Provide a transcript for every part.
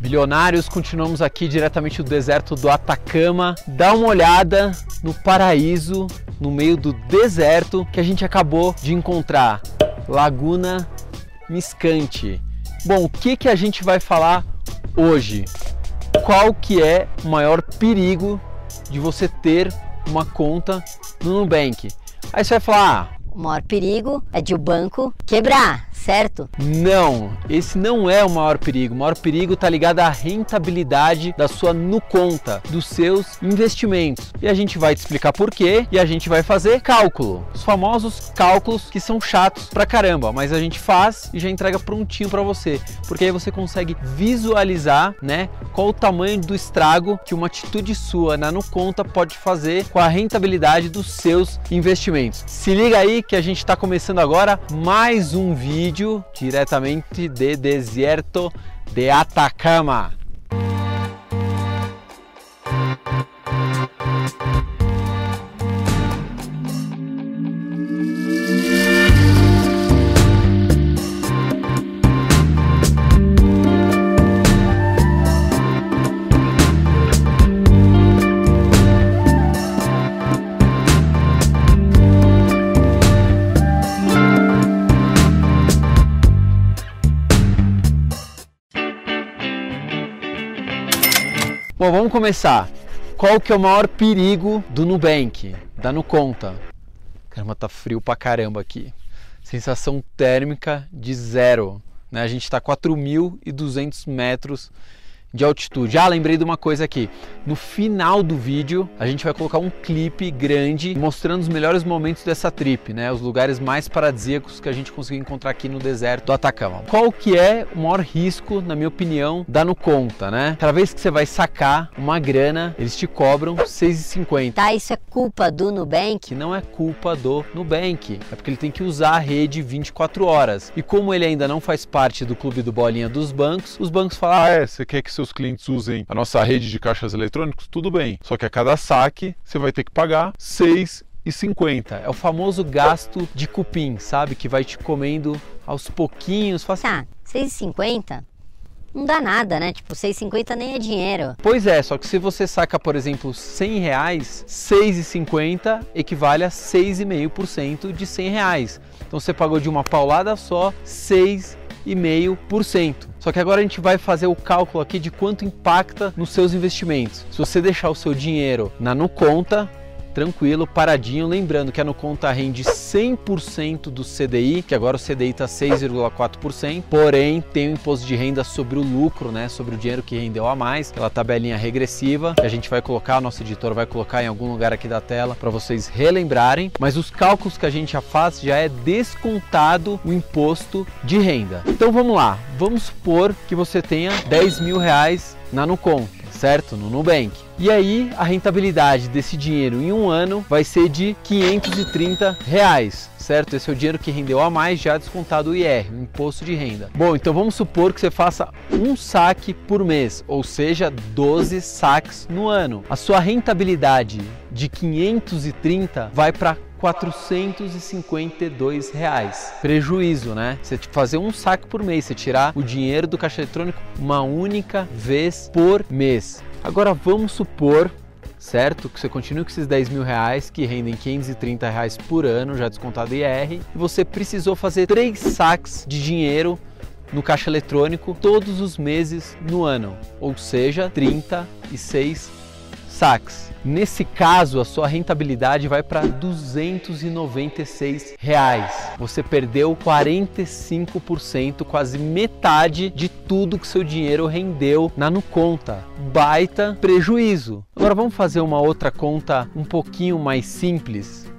Bilionários, continuamos aqui diretamente do deserto do Atacama. Dá uma olhada no paraíso no meio do deserto que a gente acabou de encontrar. Laguna Miscante. Bom, o que que a gente vai falar hoje? Qual que é o maior perigo de você ter uma conta no Nubank? Aí você vai falar, ah, o maior perigo é de o banco quebrar, certo? Não, esse não é o maior perigo. O maior perigo está ligado à rentabilidade da sua no conta, dos seus investimentos. E a gente vai te explicar por quê e a gente vai fazer cálculo. Os famosos cálculos que são chatos pra caramba, mas a gente faz e já entrega prontinho para você, porque aí você consegue visualizar, né, qual o tamanho do estrago que uma atitude sua na no conta pode fazer com a rentabilidade dos seus investimentos. Se liga aí que a gente está começando agora mais um vídeo diretamente de deserto de Atacama. Bom, vamos começar. Qual que é o maior perigo do Nubank? Da Nuconta. Caramba, tá frio pra caramba aqui. Sensação térmica de zero. Né? A gente está a 4.200 metros de altitude. Ah, lembrei de uma coisa aqui. No final do vídeo, a gente vai colocar um clipe grande mostrando os melhores momentos dessa trip, né? Os lugares mais paradisíacos que a gente conseguiu encontrar aqui no deserto do Atacama. Qual que é o maior risco, na minha opinião, da no conta, né? Cada vez que você vai sacar uma grana, eles te cobram 6,50. Tá, isso é culpa do Nubank? Que não é culpa do Nubank. É porque ele tem que usar a rede 24 horas. E como ele ainda não faz parte do clube do bolinha dos bancos, os bancos falam: "Ah, é, você quer que seus clientes usem a nossa rede de caixas eletrônicos, tudo bem. Só que a cada saque você vai ter que pagar 6,50. É o famoso gasto de cupim, sabe? Que vai te comendo aos pouquinhos. Assim, ah, 6,50? Não dá nada, né? Tipo, 6,50 nem é dinheiro. Pois é, só que se você saca, por exemplo, 100 reais, 6,50 equivale a 6,5% de 100 reais. Então você pagou de uma paulada só 6 3,5%. Só que agora a gente vai fazer o cálculo aqui de quanto impacta nos seus investimentos. Se você deixar o seu dinheiro na no conta, tranquilo, paradinho. Lembrando que a Nuconta rende 100% do CDI, que agora o CDI está 6,4%, porém tem o imposto de renda sobre o lucro, né, sobre o dinheiro que rendeu a mais, aquela tabelinha regressiva que a gente vai colocar, nosso editor vai colocar em algum lugar aqui da tela para vocês relembrarem. Mas os cálculos que a gente já faz já é descontado o imposto de renda. Então vamos lá, vamos supor que você tenha 10 mil reais na Nuconta certo? No Nubank. E aí a rentabilidade desse dinheiro em um ano vai ser de 530 reais, certo? Esse é o dinheiro que rendeu a mais já descontado o IR, o imposto de renda. Bom, então vamos supor que você faça um saque por mês, ou seja, 12 saques no ano. A sua rentabilidade de 530 vai para 452 reais. Prejuízo, né? Você fazer um saque por mês, você tirar o dinheiro do caixa eletrônico uma única vez por mês. Agora vamos supor certo? Que você continue com esses 10 mil reais que rendem 530 reais por ano, já descontado IR, e você precisou fazer três saques de dinheiro no caixa eletrônico todos os meses no ano, ou seja, 36 saques. Nesse caso, a sua rentabilidade vai para 296 reais. Você perdeu 45%, quase metade de tudo que seu dinheiro rendeu na no conta. Baita prejuízo. Agora vamos fazer uma outra conta um pouquinho mais simples.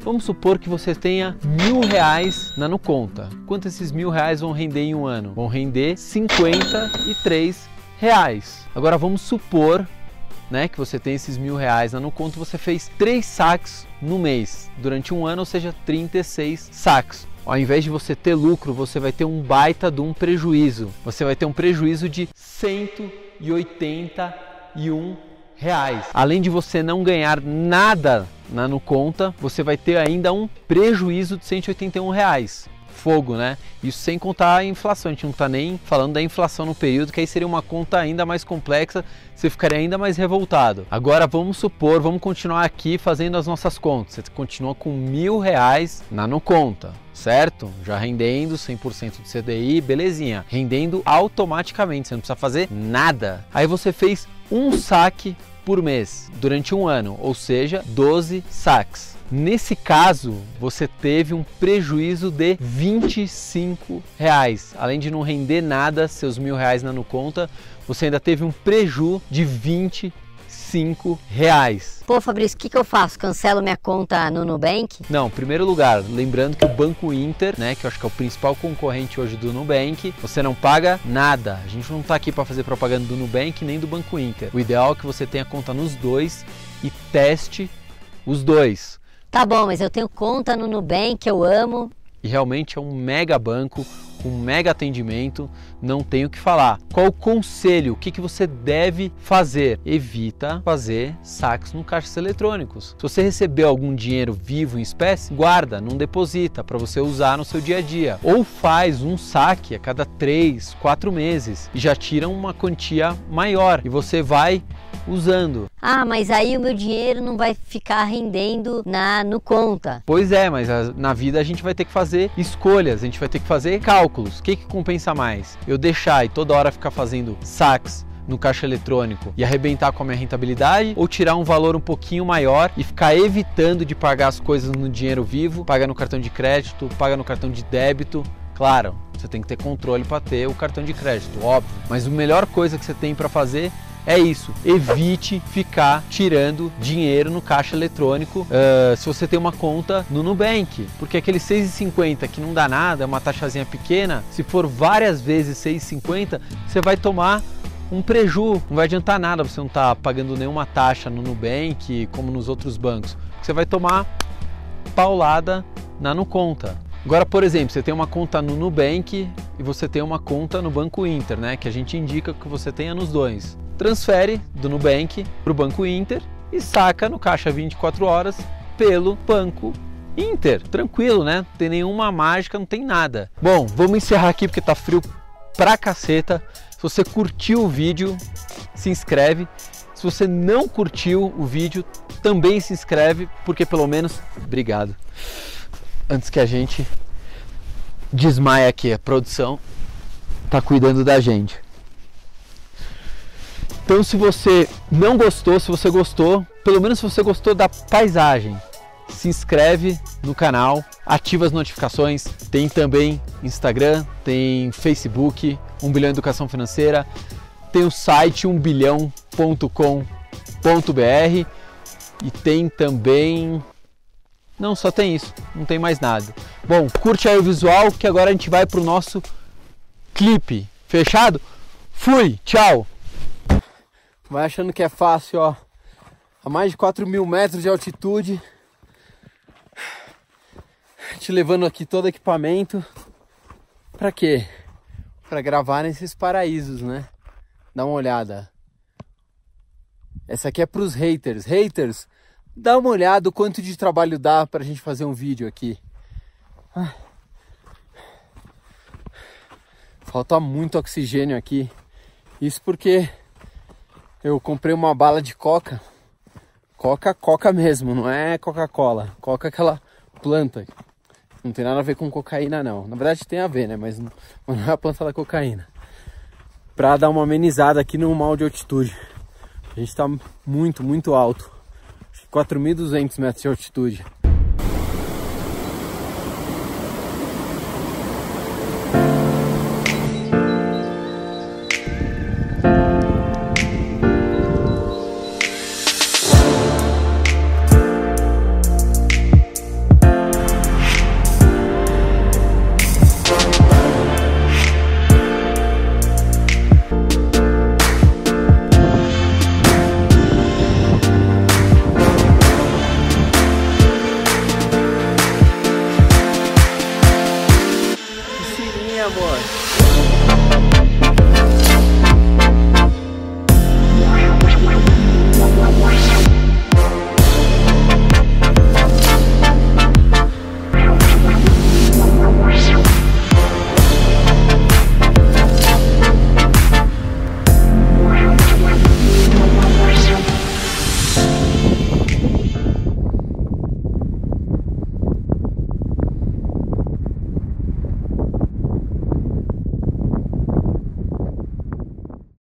Vamos supor que você tenha mil reais na no conta. Quanto esses mil reais vão render em um ano? Vão render 53 reais. Agora vamos supor né, que você tem esses mil reais lá no conto, você fez três saques no mês, durante um ano, ou seja, 36 saques. Ao invés de você ter lucro, você vai ter um baita de um prejuízo. Você vai ter um prejuízo de 181 reais. Além de você não ganhar nada na conta, você vai ter ainda um prejuízo de 181 reais. Fogo, né? Isso sem contar a inflação, a gente não está nem falando da inflação no período, que aí seria uma conta ainda mais complexa, você ficaria ainda mais revoltado. Agora vamos supor, vamos continuar aqui fazendo as nossas contas. Você continua com mil reais na no conta certo? Já rendendo 100% do CDI, belezinha. Rendendo automaticamente, você não precisa fazer nada. Aí você fez um saque por mês durante um ano, ou seja, 12 saques. Nesse caso, você teve um prejuízo de 25 reais. Além de não render nada, seus mil reais na conta, você ainda teve um prejuízo de 20 5 reais. Pô, Fabrício, o que, que eu faço? Cancelo minha conta no Nubank? Não, em primeiro lugar, lembrando que o Banco Inter, né, que eu acho que é o principal concorrente hoje do Nubank, você não paga nada. A gente não está aqui para fazer propaganda do Nubank nem do Banco Inter. O ideal é que você tenha conta nos dois e teste os dois. Tá bom, mas eu tenho conta no Nubank, eu amo. E realmente é um mega banco, com mega atendimento, não tenho o que falar. Qual o conselho? O que, que você deve fazer? Evita fazer saques no caixas eletrônicos. Se você recebeu algum dinheiro vivo em espécie, guarda, não deposita para você usar no seu dia a dia. Ou faz um saque a cada 3, 4 meses e já tira uma quantia maior e você vai usando. Ah, mas aí o meu dinheiro não vai ficar rendendo na no conta. Pois é, mas a, na vida a gente vai ter que fazer escolhas, a gente vai ter que fazer cálculos. O que, que compensa mais? Eu deixar e toda hora ficar fazendo saques no caixa eletrônico e arrebentar com a minha rentabilidade ou tirar um valor um pouquinho maior e ficar evitando de pagar as coisas no dinheiro vivo, paga no cartão de crédito, paga no cartão de débito. Claro, você tem que ter controle para ter o cartão de crédito, óbvio. Mas a melhor coisa que você tem para fazer é isso. Evite ficar tirando dinheiro no caixa eletrônico uh, se você tem uma conta no Nubank. Porque aquele 6,50 que não dá nada, é uma taxazinha pequena, se for várias vezes 6,50, você vai tomar um preju, não vai adiantar nada você não estar tá pagando nenhuma taxa no Nubank como nos outros bancos. Você vai tomar paulada na conta. Agora, por exemplo, você tem uma conta no Nubank e você tem uma conta no Banco Inter, né? Que a gente indica que você tenha nos dois transfere do Nubank para o Banco Inter e saca no caixa 24 horas pelo Banco Inter. Tranquilo, né? Não tem nenhuma mágica, não tem nada. Bom, vamos encerrar aqui porque tá frio pra caceta. Se você curtiu o vídeo, se inscreve. Se você não curtiu o vídeo, também se inscreve, porque pelo menos. Obrigado. Antes que a gente desmaie aqui, a produção tá cuidando da gente. Então, se você não gostou, se você gostou, pelo menos se você gostou da paisagem, se inscreve no canal, ativa as notificações. Tem também Instagram, tem Facebook, 1 bilhão educação financeira, tem o site 1bilhão.com.br e tem também não, só tem isso, não tem mais nada. Bom, curte aí o visual que agora a gente vai pro nosso clipe. Fechado? Fui, tchau! Vai achando que é fácil, ó. A mais de 4 mil metros de altitude. Te levando aqui todo equipamento. Pra quê? Pra gravar nesses paraísos, né? Dá uma olhada. Essa aqui é pros haters. Haters, dá uma olhada o quanto de trabalho dá pra gente fazer um vídeo aqui. Falta muito oxigênio aqui. Isso porque eu comprei uma bala de coca. Coca, coca mesmo, não é Coca-Cola. Coca aquela planta. Não tem nada a ver com cocaína não. Na verdade tem a ver, né? Mas não, não é a planta da cocaína. Pra dar uma amenizada aqui no mal de altitude. A gente tá muito, muito alto. 4.200 metros de altitude.